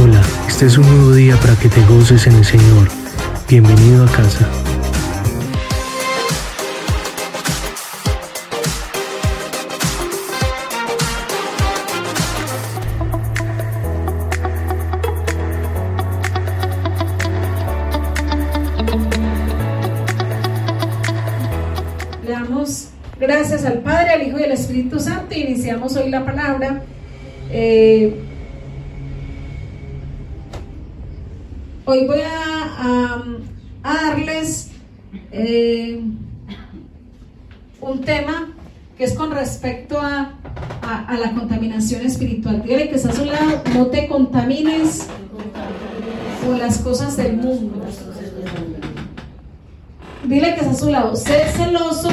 Hola, este es un nuevo día para que te goces en el Señor. Bienvenido a casa. Le damos gracias al Padre, al Hijo y al Espíritu Santo. Iniciamos hoy la palabra. Eh, hoy voy a, a- a darles un tema que es con respecto a, a- la contaminación espiritual. Dígale que está a su lado, no te contamines con las cosas del mundo. Dile que está a su lado, sé celoso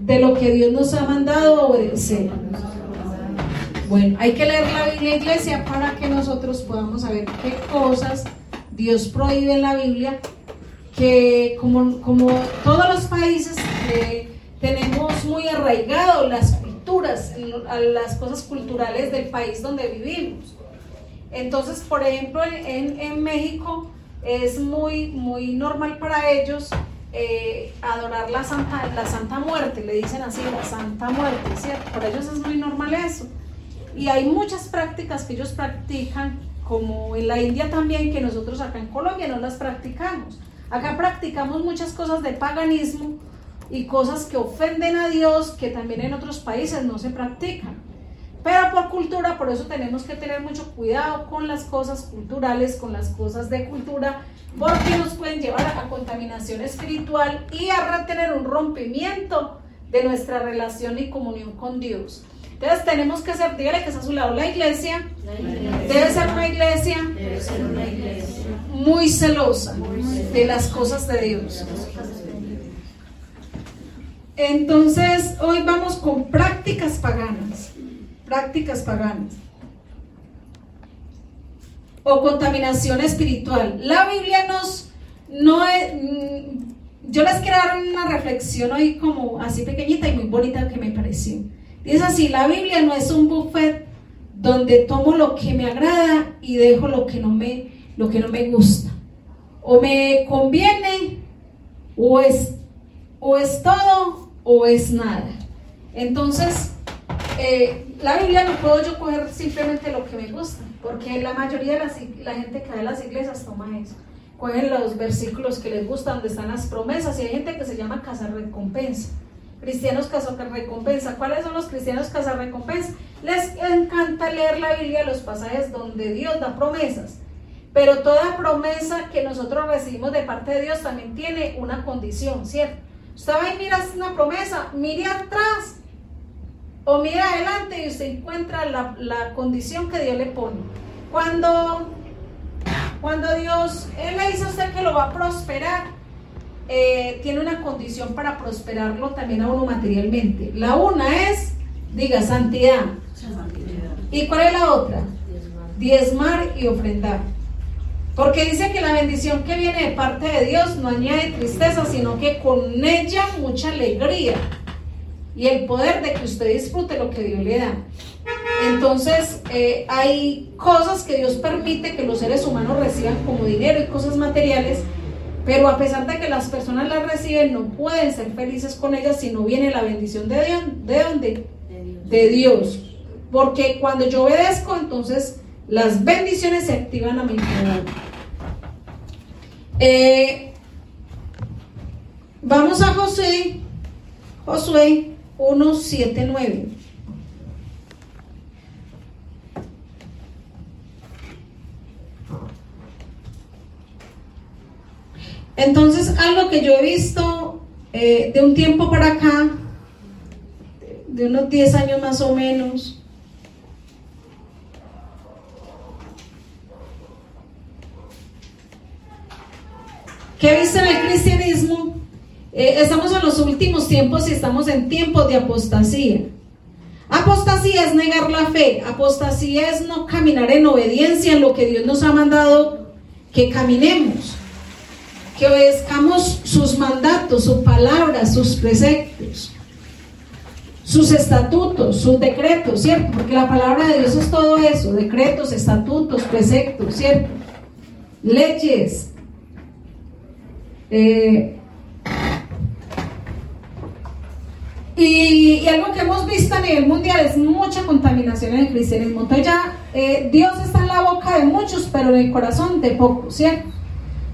de lo que Dios nos ha mandado obedecer. Bueno, hay que leer la Biblia, iglesia, para que nosotros podamos saber qué cosas Dios prohíbe en la Biblia, que como, como todos los países eh, tenemos muy arraigado las culturas, las cosas culturales del país donde vivimos. Entonces, por ejemplo, en, en México es muy, muy normal para ellos eh, adorar la Santa, la Santa Muerte, le dicen así, la Santa Muerte, ¿cierto? Para ellos es muy normal eso. Y hay muchas prácticas que ellos practican, como en la India también, que nosotros acá en Colombia no las practicamos. Acá practicamos muchas cosas de paganismo y cosas que ofenden a Dios que también en otros países no se practican. Pero por cultura, por eso tenemos que tener mucho cuidado con las cosas culturales, con las cosas de cultura, porque nos pueden llevar a contaminación espiritual y a retener un rompimiento de nuestra relación y comunión con Dios. Entonces tenemos que ser, dígale que está a su lado la iglesia, debe ser una iglesia muy celosa de las cosas de Dios. Entonces, hoy vamos con prácticas paganas. Prácticas paganas. O contaminación espiritual. La Biblia nos. No es, mm, yo les quiero dar una reflexión hoy, como así pequeñita y muy bonita que me pareció. Dice así: la Biblia no es un buffet donde tomo lo que me agrada y dejo lo que no me, lo que no me gusta. O me conviene, o es o es todo o es nada. Entonces, eh, la Biblia no puedo yo coger simplemente lo que me gusta, porque la mayoría de las, la gente que va a las iglesias toma eso. Cogen los versículos que les gustan, donde están las promesas, y hay gente que se llama casa recompensa. Cristianos casa recompensa. ¿Cuáles son los cristianos casa recompensa? Les encanta leer la Biblia, los pasajes donde Dios da promesas. Pero toda promesa que nosotros recibimos de parte de Dios también tiene una condición, ¿cierto? Usted va y mira una promesa, mire atrás o mire adelante y usted encuentra la, la condición que Dios le pone. Cuando, cuando Dios, Él le dice a usted que lo va a prosperar, eh, tiene una condición para prosperarlo también a uno materialmente. La una es, diga, santidad. ¿Y cuál es la otra? Diezmar y ofrendar. Porque dice que la bendición que viene de parte de Dios no añade tristeza, sino que con ella mucha alegría y el poder de que usted disfrute lo que Dios le da. Entonces, eh, hay cosas que Dios permite que los seres humanos reciban como dinero y cosas materiales, pero a pesar de que las personas las reciben, no pueden ser felices con ellas si no viene la bendición de Dios. ¿De dónde? De Dios. Porque cuando yo obedezco, entonces las bendiciones se activan a mi favor. Eh, vamos a Josué, Josué 1, 7, 9. Entonces, algo que yo he visto eh, de un tiempo para acá, de unos 10 años más o menos, que he visto en el cristianismo, eh, estamos en los últimos tiempos y estamos en tiempos de apostasía. Apostasía es negar la fe, apostasía es no caminar en obediencia en lo que Dios nos ha mandado que caminemos, que obedezcamos sus mandatos, su palabra, sus preceptos. sus estatutos, sus decretos, ¿cierto? Porque la palabra de Dios es todo eso, decretos, estatutos, preceptos, ¿cierto? Leyes. Eh, y, algo que hemos visto a nivel mundial es mucha contaminación en el cristianismo. Entonces ya eh, Dios está en la boca de muchos, pero en el corazón de pocos, ¿cierto?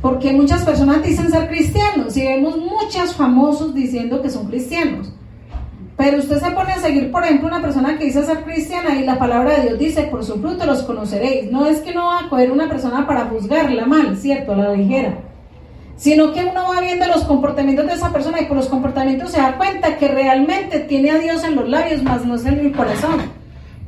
Porque muchas personas dicen ser cristianos y vemos muchos famosos diciendo que son cristianos. Pero usted se pone a seguir, por ejemplo, una persona que dice ser cristiana y la palabra de Dios dice, por su fruto los conoceréis. No es que no va a coger una persona para juzgarla mal, ¿cierto? La ligera. Sino que uno va viendo los comportamientos de esa persona y por los comportamientos se da cuenta que realmente tiene a Dios en los labios, más no es en el corazón.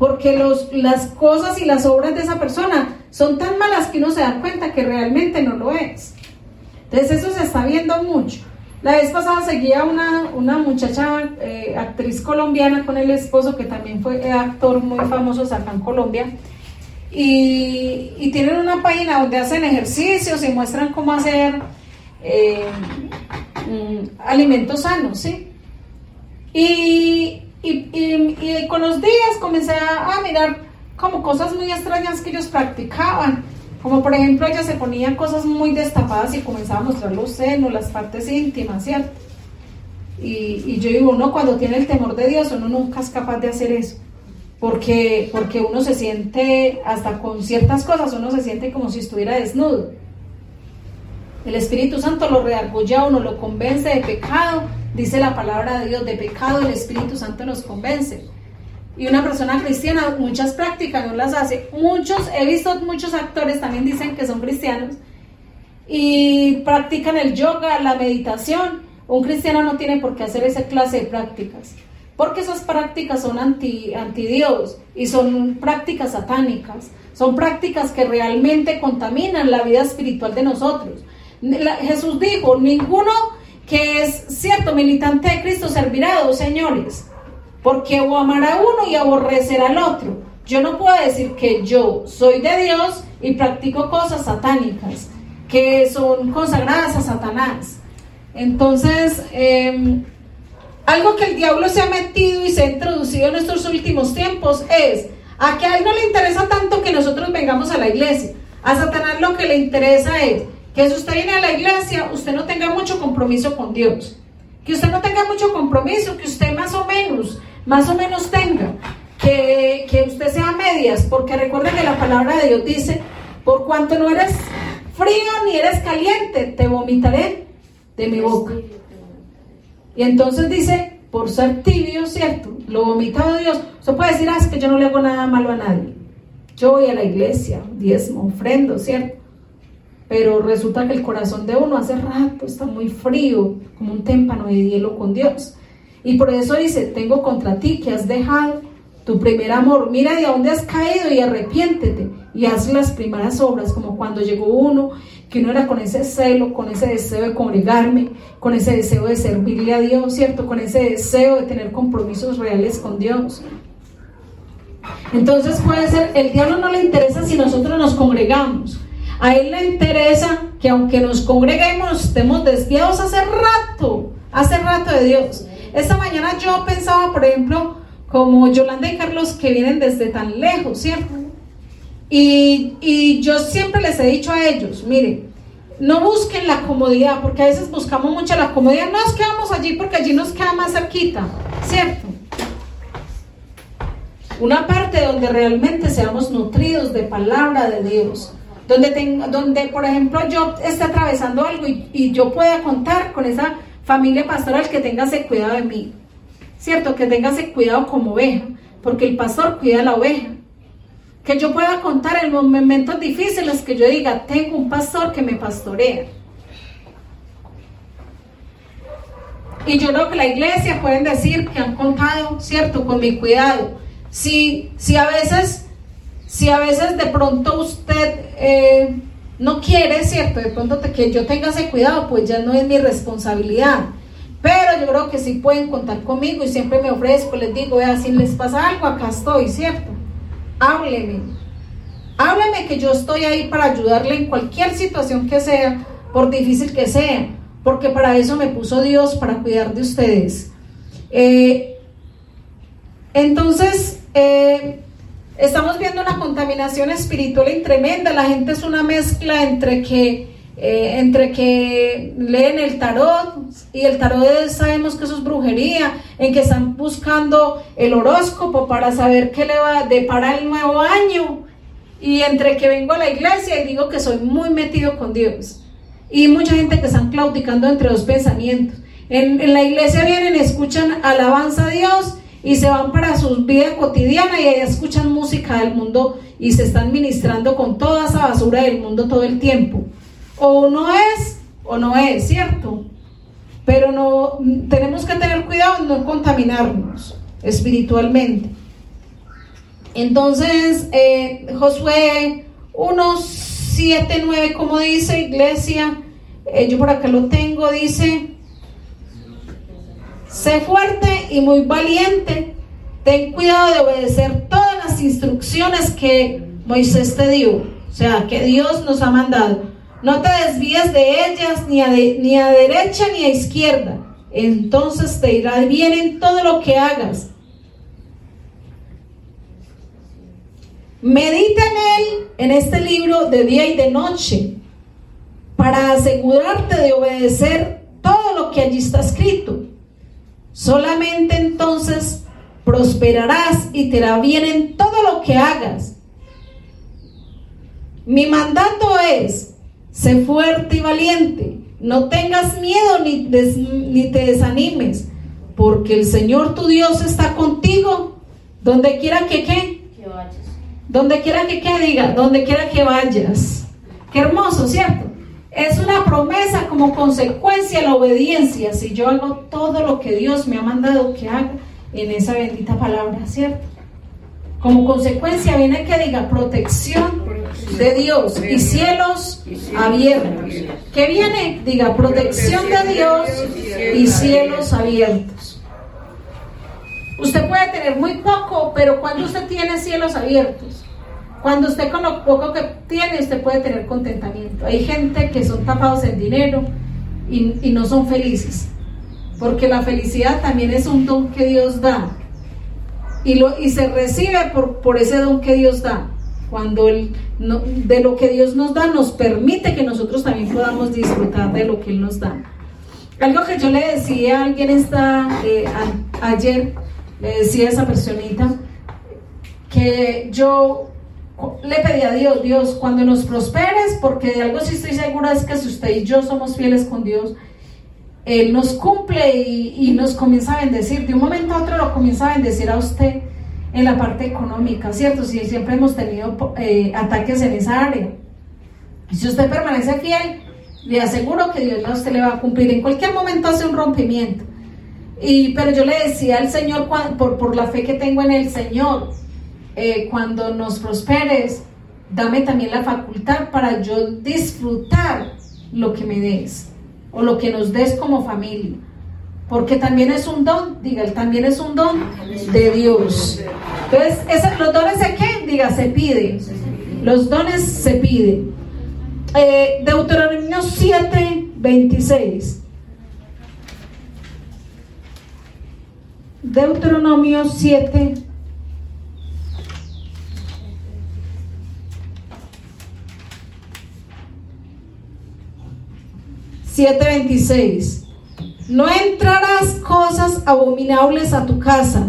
Porque los, las cosas y las obras de esa persona son tan malas que uno se da cuenta que realmente no lo es. Entonces eso se está viendo mucho. La vez pasada seguía una, una muchacha, eh, actriz colombiana con el esposo, que también fue actor muy famoso acá en Colombia. Y, tienen una página donde hacen ejercicios y muestran cómo hacer eh, mm, alimentos sanos, ¿sí? Y, y, con los días comencé a, a mirar como cosas muy extrañas que ellos practicaban. Como por ejemplo, ella se ponía cosas muy destapadas y comenzaba a mostrar los senos, las partes íntimas, ¿cierto? Y, y, yo digo, uno cuando tiene el temor de Dios, uno nunca es capaz de hacer eso. Porque, porque uno se siente, hasta con ciertas cosas, uno se siente como si estuviera desnudo. El Espíritu Santo lo redarguye uno, lo convence de pecado. Dice la palabra de Dios, de pecado el Espíritu Santo nos convence y una persona cristiana muchas prácticas no las hace. Muchos, he visto muchos actores también dicen que son cristianos y practican el yoga, la meditación. Un cristiano no tiene por qué hacer esa clase de prácticas, porque esas prácticas son anti, anti Dios y son prácticas satánicas, son prácticas que realmente contaminan la vida espiritual de nosotros. Jesús dijo, ninguno que es cierto militante de Cristo servirá a dos señores porque o amar a uno y aborrecer al otro. Yo no puedo decir que yo soy de Dios y practico cosas satánicas, que son consagradas a Satanás. Entonces, em, algo que el diablo se ha metido y se ha introducido en estos últimos tiempos es a que a él no le interesa tanto que nosotros vengamos a la iglesia. A Satanás lo que le interesa es que si usted viene a la iglesia, usted no tenga mucho compromiso con Dios. Que usted no tenga mucho compromiso, que usted más o menos más o menos tenga, que, que usted sea medias, porque recuerde que la palabra de Dios dice, por cuanto no eres frío ni eres caliente, te vomitaré de mi boca. Y entonces dice, por ser tibio, ¿cierto? Lo vomitado Dios. Usted puede decir, ah, es que yo no le hago nada malo a nadie. Yo voy a la iglesia, diezmo, ofrendo, ¿cierto? Pero resulta que el corazón de uno hace rato está muy frío, como un témpano de hielo con Dios. Y por eso dice, tengo contra ti que has dejado tu primer amor. Mira de dónde has caído y arrepiéntete y haz las primeras obras, como cuando llegó uno, que uno era con ese celo, con ese deseo de congregarme, con ese deseo de servirle a Dios, ¿cierto? Con ese deseo de tener compromisos reales con Dios. Entonces puede ser, el diablo no le interesa si nosotros nos congregamos. A él le interesa que aunque nos congreguemos, estemos desviados hace rato, hace rato de Dios. Esta mañana yo pensaba, por ejemplo, como Yolanda y Carlos que vienen desde tan lejos, ¿cierto? Y, y yo siempre les he dicho a ellos, miren, no busquen la comodidad, porque a veces buscamos mucho la comodidad, no nos quedamos allí porque allí nos queda más cerquita, ¿cierto? Una parte donde realmente seamos nutridos de palabra de Dios, donde, donde por ejemplo yo esté atravesando algo y, yo pueda contar con esa familia pastoral que ese cuidado de mí, ¿cierto? Que ese cuidado como oveja, porque el pastor cuida a la oveja. Que yo pueda contar en los momentos difíciles que yo diga, tengo un pastor que me pastorea. Y yo creo que la iglesia pueden decir que han contado, ¿cierto? Con mi cuidado. Si, si a veces, si a veces de pronto usted eh, no quiere, ¿cierto? De pronto que yo tenga ese cuidado, pues ya no es mi responsabilidad. Pero yo creo que sí pueden contar conmigo y siempre me ofrezco, les digo, vea, si les pasa algo, acá estoy, ¿cierto? Hábleme. Hábleme que yo estoy ahí para ayudarle en cualquier situación que sea, por difícil que sea, porque para eso me puso Dios, para cuidar de ustedes. Eh, Entonces, eh, estamos viendo una contaminación espiritual tremenda. La gente es una mezcla entre que, eh, entre que leen el tarot y el tarot sabemos que eso es brujería, en que están buscando el horóscopo para saber qué le va a deparar el nuevo año. Y entre que vengo a la iglesia y digo que soy muy metido con Dios. Y mucha gente que están claudicando entre dos pensamientos. En, en la iglesia vienen, escuchan alabanza a Dios y se van para su vida cotidiana y ahí escuchan música del mundo y se están ministrando con toda esa basura del mundo todo el tiempo. O no es o no es, ¿cierto? Pero no tenemos que tener cuidado en no contaminarnos espiritualmente. Entonces, eh, Josué 1, 7, 9, como dice iglesia, eh, yo por acá lo tengo, dice, Sé fuerte y muy valiente. Ten cuidado de obedecer todas las instrucciones que Moisés te dio, o sea, que Dios nos ha mandado. No te desvíes de ellas ni a, ni a derecha ni a izquierda. Entonces te irá bien en todo lo que hagas. Medita en él, en este libro, de día y de noche, para asegurarte de obedecer todo lo que allí está escrito. Solamente entonces prosperarás y te irá bien en todo lo que hagas. Mi mandato es, sé fuerte y valiente, no tengas miedo ni, ni te desanimes, porque el Señor tu Dios está contigo, donde quiera que qué. Que vayas. Donde quiera que qué, diga, donde quiera que vayas. Qué hermoso, ¿cierto? Es una promesa como consecuencia de la obediencia. Si yo hago todo lo que Dios me ha mandado que haga en esa bendita palabra, ¿cierto? Como consecuencia viene que diga protección de Dios y cielos abiertos. ¿Qué viene? Diga protección de Dios y cielos abiertos. Usted puede tener muy poco, pero cuando usted tiene cielos abiertos, cuando usted con lo poco que tiene, usted puede tener contentamiento. Hay gente que son tapados en dinero y, no son felices, porque la felicidad también es un don que Dios da y, lo, y se recibe por, por ese don que Dios da. Cuando el, de lo que Dios nos da nos permite que nosotros también podamos disfrutar de lo que Él nos da. Algo que yo le decía a alguien esta, eh, ayer, le decía a esa personita, que yo le pedí a Dios, Dios, cuando nos prosperes, porque de algo sí estoy segura es que si usted y yo somos fieles con Dios, Él nos cumple y, nos comienza a bendecir. De un momento a otro lo comienza a bendecir a usted en la parte económica, ¿cierto? Si siempre hemos tenido eh, ataques en esa área. Si usted permanece fiel, le aseguro que Dios a usted le va a cumplir. En cualquier momento hace un rompimiento. Y, pero yo le decía al Señor, por, por la fe que tengo en el Señor, eh, cuando nos prosperes, dame también la facultad para yo disfrutar lo que me des o lo que nos des como familia. Porque también es un don, diga, también es un don de Dios. Entonces, ¿los dones de qué? Diga, se pide. Los dones se piden. Eh, Deuteronomio 7, 26. Deuteronomio 7, 7:26. No entrarás cosas abominables a tu casa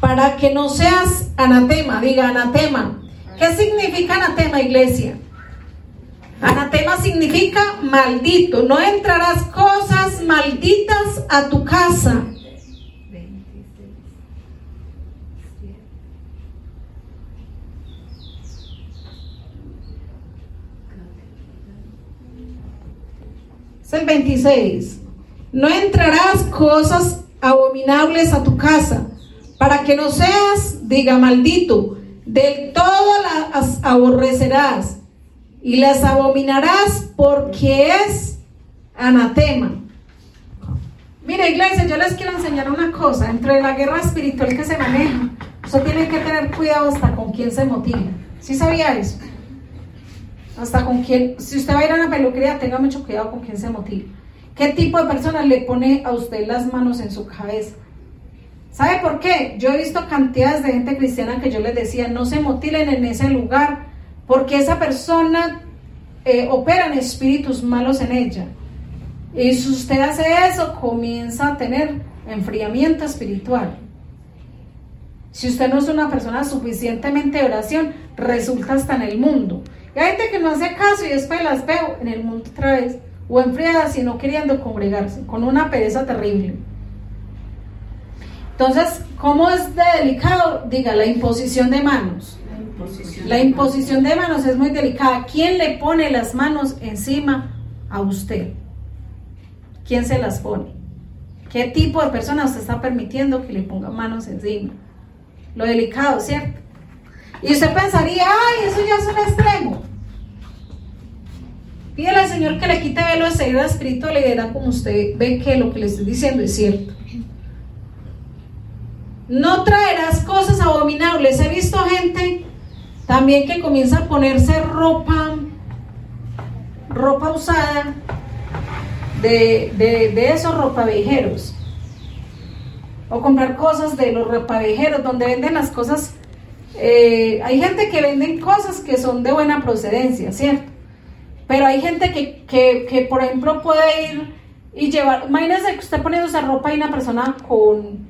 para que no seas anatema. Diga anatema. ¿Qué significa anatema, iglesia? Anatema significa maldito. No entrarás cosas malditas a tu casa. El 26. No entrarás cosas abominables a tu casa, para que no seas, diga maldito, del todo las aborrecerás y las abominarás porque es anatema. Mira, iglesia, yo les quiero enseñar una cosa. Entre la guerra espiritual que se maneja, usted tiene que tener cuidado hasta con quién se motiva. ¿Sí sabía eso? Hasta con quién, si usted va a ir a una peluquería, tenga mucho cuidado con quién se motiva. ¿Qué tipo de persona le pone a usted las manos en su cabeza? ¿Sabe por qué? Yo he visto cantidades de gente cristiana que yo les decía, no se motilen en ese lugar, porque esa persona eh, opera en espíritus malos en ella. Y si usted hace eso, comienza a tener enfriamiento espiritual. Si usted no es una persona suficientemente de oración, resulta hasta en el mundo. Y hay gente que no hace caso y después las veo en el mundo otra vez, o enfriadas y no queriendo congregarse, con una pereza terrible. Entonces, ¿cómo es de delicado? Diga, la imposición de manos. La imposición, de manos es muy delicada. ¿Quién le pone las manos encima a usted? ¿Quién se las pone? ¿Qué tipo de persona usted está permitiendo que le ponga manos encima? Lo delicado, ¿cierto? Y usted pensaría, ay, eso ya es un extremo. Pídele al Señor que le quite velo de seguridad espiritual y verá como usted ve que lo que le estoy diciendo es cierto. No traerás cosas abominables. He visto gente también que comienza a ponerse ropa, ropa usada de, de, esos ropavejeros. O comprar cosas de los ropavejeros donde venden las cosas. Eh, hay gente que venden cosas que son de buena procedencia, ¿cierto? Pero hay gente que, que, que por ejemplo, puede ir y llevar. Imagínese que usted poniendo esa ropa y una persona con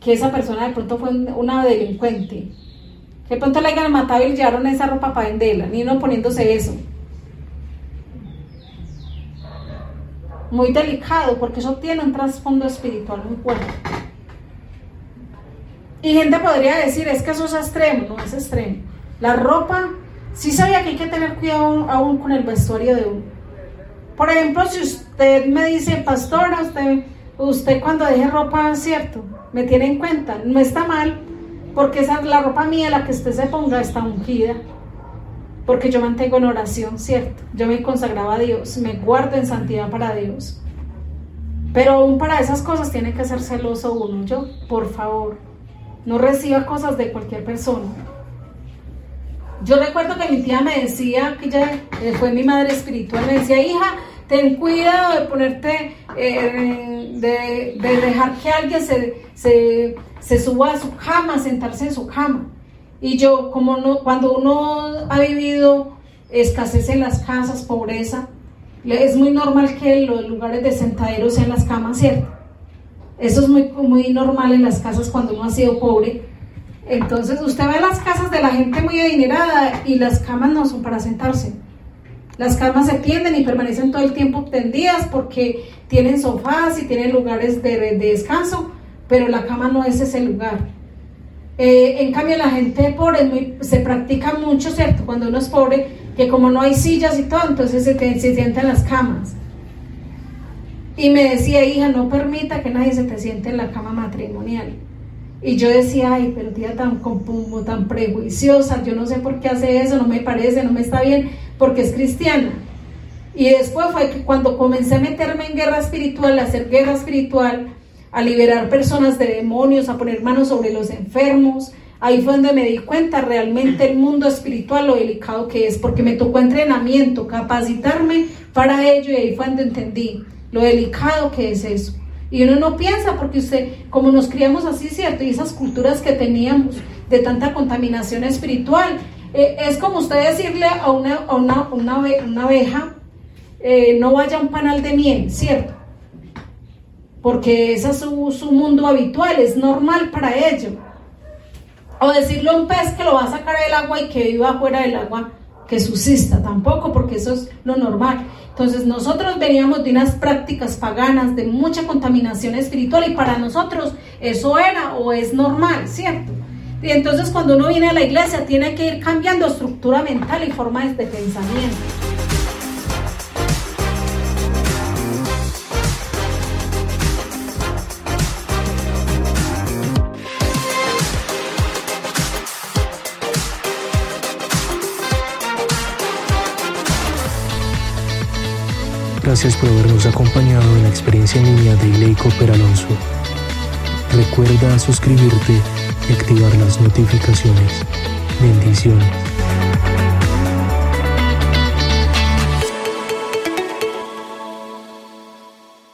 que esa persona de pronto fue una delincuente. Que de pronto le hayan matado y llevaron esa ropa para venderla, ni no poniéndose eso. Muy delicado, porque eso tiene un trasfondo espiritual muy fuerte. Y gente podría decir, es que eso es extremo, no es extremo. La ropa, sí sabía que hay que tener cuidado aún con el vestuario de uno. Por ejemplo, si usted me dice, pastora, usted, usted cuando deje ropa, ¿cierto? me tiene en cuenta. No está mal, porque esa, la ropa mía, la que usted se ponga, está ungida. Porque yo mantengo en oración, ¿cierto? Yo me consagraba a Dios, me guardo en santidad para Dios. Pero aún para esas cosas tiene que ser celoso uno. Yo, por favor, no reciba cosas de cualquier persona. Yo recuerdo que mi tía me decía, que ella eh, fue mi madre espiritual, me decía, hija, ten cuidado de ponerte, eh, de, dejar que alguien se, se, suba a su cama, sentarse en su cama. Y yo, como no, cuando uno ha vivido escasez en las casas, pobreza, es muy normal que los lugares de sentaderos sean las camas, ¿cierto? Eso es muy, muy normal en las casas cuando uno ha sido pobre. Entonces usted ve las casas de la gente muy adinerada y las camas no son para sentarse. Las camas se tienden y permanecen todo el tiempo tendidas porque tienen sofás y tienen lugares de, descanso, pero la cama no es ese lugar. Eh, en cambio, la gente pobre se practica mucho, ¿cierto? Cuando uno es pobre, que como no hay sillas y todo, entonces se, se sienta en las camas. Y me decía, hija, no permita que nadie se te siente en la cama matrimonial. Y yo decía, ay, pero tía tan, como, tan prejuiciosa, yo no sé por qué hace eso, no me parece, no me está bien, porque es cristiana. Y después fue que cuando comencé a meterme en guerra espiritual, a hacer guerra espiritual, a liberar personas de demonios, a poner manos sobre los enfermos, ahí fue donde me di cuenta realmente el mundo espiritual, lo delicado que es, porque me tocó entrenamiento, capacitarme para ello y ahí fue donde entendí lo delicado que es eso. Y uno no piensa porque usted, como nos criamos así, ¿cierto? Y esas culturas que teníamos de tanta contaminación espiritual, eh, es como usted decirle a una, a una, una, abeja, eh, no vaya a un panal de miel, ¿cierto? Porque ese es su, su mundo habitual, es normal para ello. O decirle a un pez que lo va a sacar del agua y que viva fuera del agua, que subsista, tampoco, porque eso es lo normal. Entonces nosotros veníamos de unas prácticas paganas, de mucha contaminación espiritual y para nosotros eso era o es normal, ¿cierto? Y entonces cuando uno viene a la iglesia tiene que ir cambiando estructura mental y formas de pensamiento. Gracias por habernos acompañado en la experiencia en línea de Ileico Peralonso. Recuerda suscribirte y activar las notificaciones. Bendiciones.